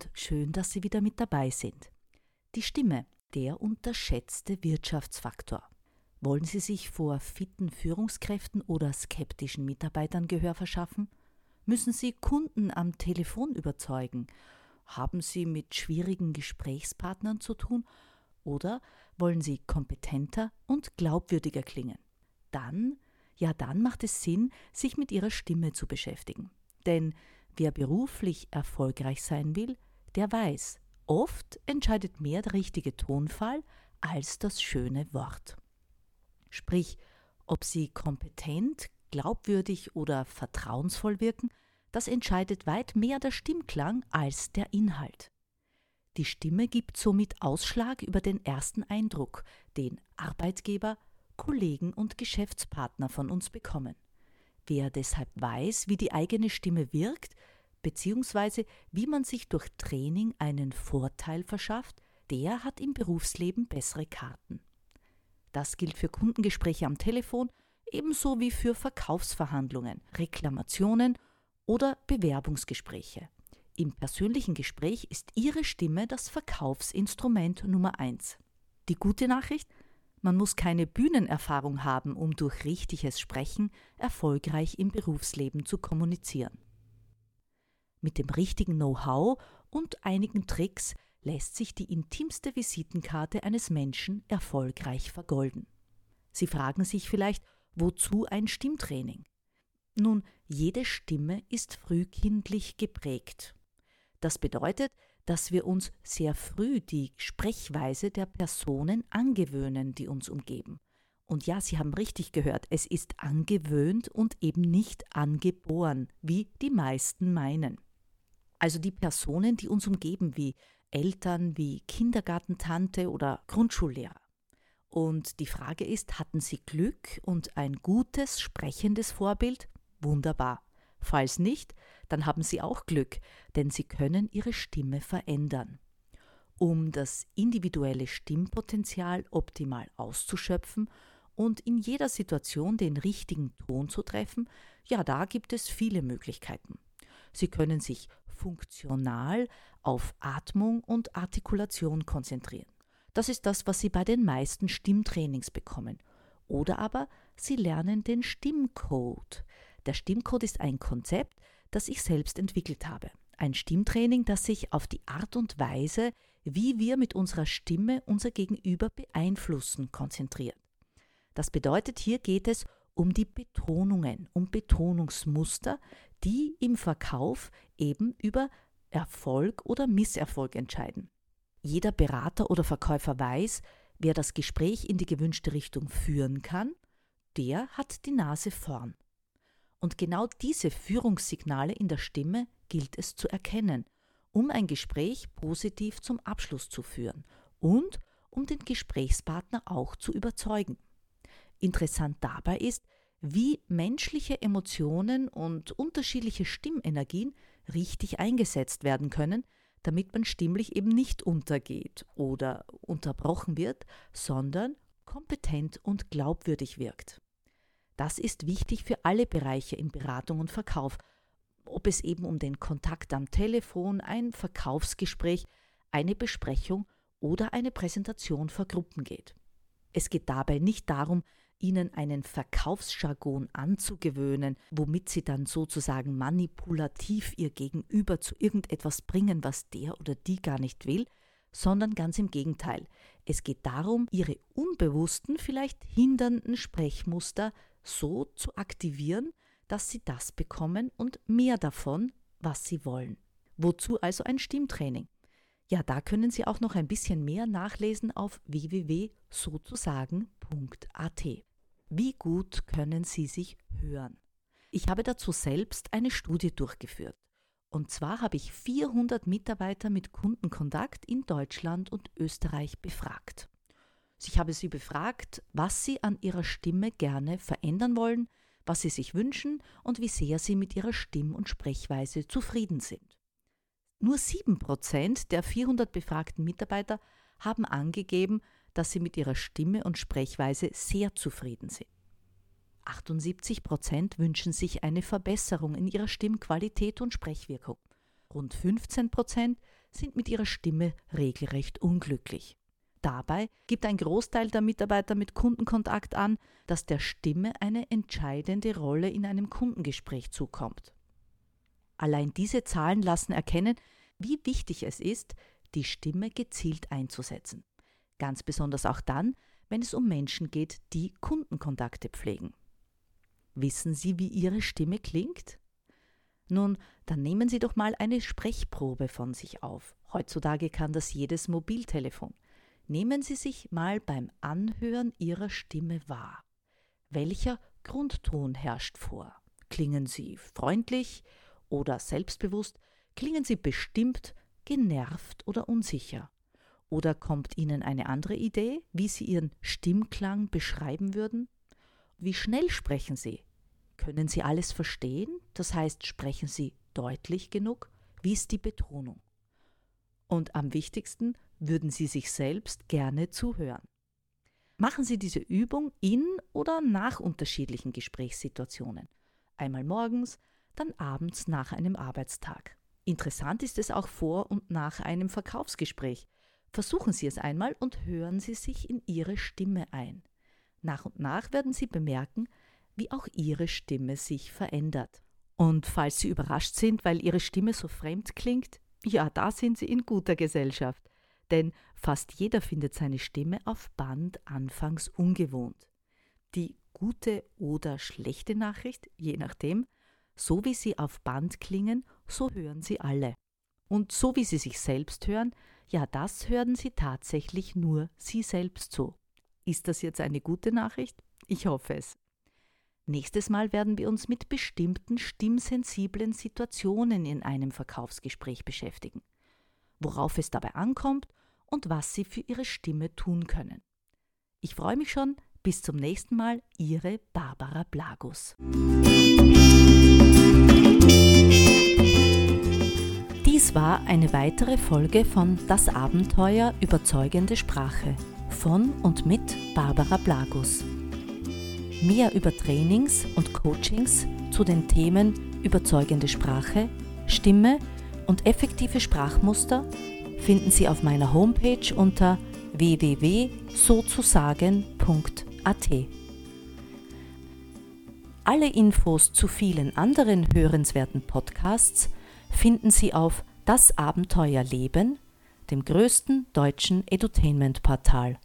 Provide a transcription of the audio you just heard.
Und schön, dass Sie wieder mit dabei sind. Die Stimme, der unterschätzte Wirtschaftsfaktor. Wollen Sie sich vor fitten Führungskräften oder skeptischen Mitarbeitern Gehör verschaffen? Müssen Sie Kunden am Telefon überzeugen? Haben Sie mit schwierigen Gesprächspartnern zu tun? Oder wollen Sie kompetenter und glaubwürdiger klingen? Dann, ja dann macht es Sinn, sich mit Ihrer Stimme zu beschäftigen. Denn Wer beruflich erfolgreich sein will, der weiß, oft entscheidet mehr der richtige Tonfall als das schöne Wort. Sprich, ob sie kompetent, glaubwürdig oder vertrauensvoll wirken, das entscheidet weit mehr der Stimmklang als der Inhalt. Die Stimme gibt somit Ausschlag über den ersten Eindruck, den Arbeitgeber, Kollegen und Geschäftspartner von uns bekommen. Wer deshalb weiß, wie die eigene Stimme wirkt, beziehungsweise wie man sich durch Training einen Vorteil verschafft, der hat im Berufsleben bessere Karten. Das gilt für Kundengespräche am Telefon ebenso wie für Verkaufsverhandlungen, Reklamationen oder Bewerbungsgespräche. Im persönlichen Gespräch ist Ihre Stimme das Verkaufsinstrument Nummer eins. Die gute Nachricht? Man muss keine Bühnenerfahrung haben, um durch richtiges Sprechen erfolgreich im Berufsleben zu kommunizieren. Mit dem richtigen Know-how und einigen Tricks lässt sich die intimste Visitenkarte eines Menschen erfolgreich vergolden. Sie fragen sich vielleicht, wozu ein Stimmtraining? Nun, jede Stimme ist frühkindlich geprägt. Das bedeutet, dass wir uns sehr früh die Sprechweise der Personen angewöhnen, die uns umgeben. Und ja, Sie haben richtig gehört, es ist angewöhnt und eben nicht angeboren, wie die meisten meinen. Also die Personen, die uns umgeben, wie Eltern, wie Kindergartentante oder Grundschullehrer. Und die Frage ist, hatten Sie Glück und ein gutes, sprechendes Vorbild? Wunderbar. Falls nicht, dann haben Sie auch Glück, denn Sie können Ihre Stimme verändern. Um das individuelle Stimmpotenzial optimal auszuschöpfen und in jeder Situation den richtigen Ton zu treffen, ja, da gibt es viele Möglichkeiten. Sie können sich funktional auf Atmung und Artikulation konzentrieren. Das ist das, was Sie bei den meisten Stimmtrainings bekommen. Oder aber Sie lernen den Stimmcode. Der Stimmcode ist ein Konzept, das ich selbst entwickelt habe. Ein Stimmtraining, das sich auf die Art und Weise, wie wir mit unserer Stimme unser Gegenüber beeinflussen, konzentriert. Das bedeutet, hier geht es um die Betonungen, um Betonungsmuster, die im Verkauf eben über Erfolg oder Misserfolg entscheiden. Jeder Berater oder Verkäufer weiß, wer das Gespräch in die gewünschte Richtung führen kann, der hat die Nase vorn. Und genau diese Führungssignale in der Stimme gilt es zu erkennen, um ein Gespräch positiv zum Abschluss zu führen und um den Gesprächspartner auch zu überzeugen. Interessant dabei ist, wie menschliche Emotionen und unterschiedliche Stimmenergien richtig eingesetzt werden können, damit man stimmlich eben nicht untergeht oder unterbrochen wird, sondern kompetent und glaubwürdig wirkt. Das ist wichtig für alle Bereiche in Beratung und Verkauf, ob es eben um den Kontakt am Telefon, ein Verkaufsgespräch, eine Besprechung oder eine Präsentation vor Gruppen geht. Es geht dabei nicht darum, ihnen einen Verkaufsjargon anzugewöhnen, womit sie dann sozusagen manipulativ ihr Gegenüber zu irgendetwas bringen, was der oder die gar nicht will, sondern ganz im Gegenteil. Es geht darum, ihre unbewussten, vielleicht hindernden Sprechmuster so zu aktivieren, dass sie das bekommen und mehr davon, was sie wollen. Wozu also ein Stimmtraining? Ja, da können Sie auch noch ein bisschen mehr nachlesen auf www.sozusagen.at. Wie gut können Sie sich hören? Ich habe dazu selbst eine Studie durchgeführt. Und zwar habe ich 400 Mitarbeiter mit Kundenkontakt in Deutschland und Österreich befragt. Ich habe sie befragt, was sie an ihrer Stimme gerne verändern wollen, was sie sich wünschen und wie sehr sie mit ihrer Stimm- und Sprechweise zufrieden sind. Nur 7% der 400 befragten Mitarbeiter haben angegeben, dass sie mit ihrer Stimme und Sprechweise sehr zufrieden sind. 78 Prozent wünschen sich eine Verbesserung in ihrer Stimmqualität und Sprechwirkung. Rund 15 Prozent sind mit ihrer Stimme regelrecht unglücklich. Dabei gibt ein Großteil der Mitarbeiter mit Kundenkontakt an, dass der Stimme eine entscheidende Rolle in einem Kundengespräch zukommt. Allein diese Zahlen lassen erkennen, wie wichtig es ist, die Stimme gezielt einzusetzen. Ganz besonders auch dann, wenn es um Menschen geht, die Kundenkontakte pflegen. Wissen Sie, wie Ihre Stimme klingt? Nun, dann nehmen Sie doch mal eine Sprechprobe von sich auf. Heutzutage kann das jedes Mobiltelefon. Nehmen Sie sich mal beim Anhören Ihrer Stimme wahr. Welcher Grundton herrscht vor? Klingen Sie freundlich oder selbstbewusst? Klingen Sie bestimmt, genervt oder unsicher? Oder kommt Ihnen eine andere Idee, wie Sie Ihren Stimmklang beschreiben würden? Wie schnell sprechen Sie? Können Sie alles verstehen? Das heißt, sprechen Sie deutlich genug? Wie ist die Betonung? Und am wichtigsten, würden Sie sich selbst gerne zuhören? Machen Sie diese Übung in oder nach unterschiedlichen Gesprächssituationen. Einmal morgens, dann abends nach einem Arbeitstag. Interessant ist es auch vor und nach einem Verkaufsgespräch. Versuchen Sie es einmal und hören Sie sich in Ihre Stimme ein. Nach und nach werden Sie bemerken, wie auch Ihre Stimme sich verändert. Und falls Sie überrascht sind, weil Ihre Stimme so fremd klingt, ja, da sind Sie in guter Gesellschaft. Denn fast jeder findet seine Stimme auf Band anfangs ungewohnt. Die gute oder schlechte Nachricht, je nachdem, so wie sie auf Band klingen, so hören sie alle. Und so wie sie sich selbst hören, ja, das hören sie tatsächlich nur sie selbst so. Ist das jetzt eine gute Nachricht? Ich hoffe es. Nächstes Mal werden wir uns mit bestimmten stimmsensiblen Situationen in einem Verkaufsgespräch beschäftigen, worauf es dabei ankommt und was Sie für Ihre Stimme tun können. Ich freue mich schon. Bis zum nächsten Mal, Ihre Barbara Blagus. War eine weitere Folge von Das Abenteuer überzeugende Sprache von und mit Barbara Blagus. Mehr über Trainings und Coachings zu den Themen überzeugende Sprache, Stimme und effektive Sprachmuster finden Sie auf meiner Homepage unter www.sozusagen.at. Alle Infos zu vielen anderen hörenswerten Podcasts finden Sie auf Das Abenteuer Leben, dem größten deutschen Edutainment-Portal.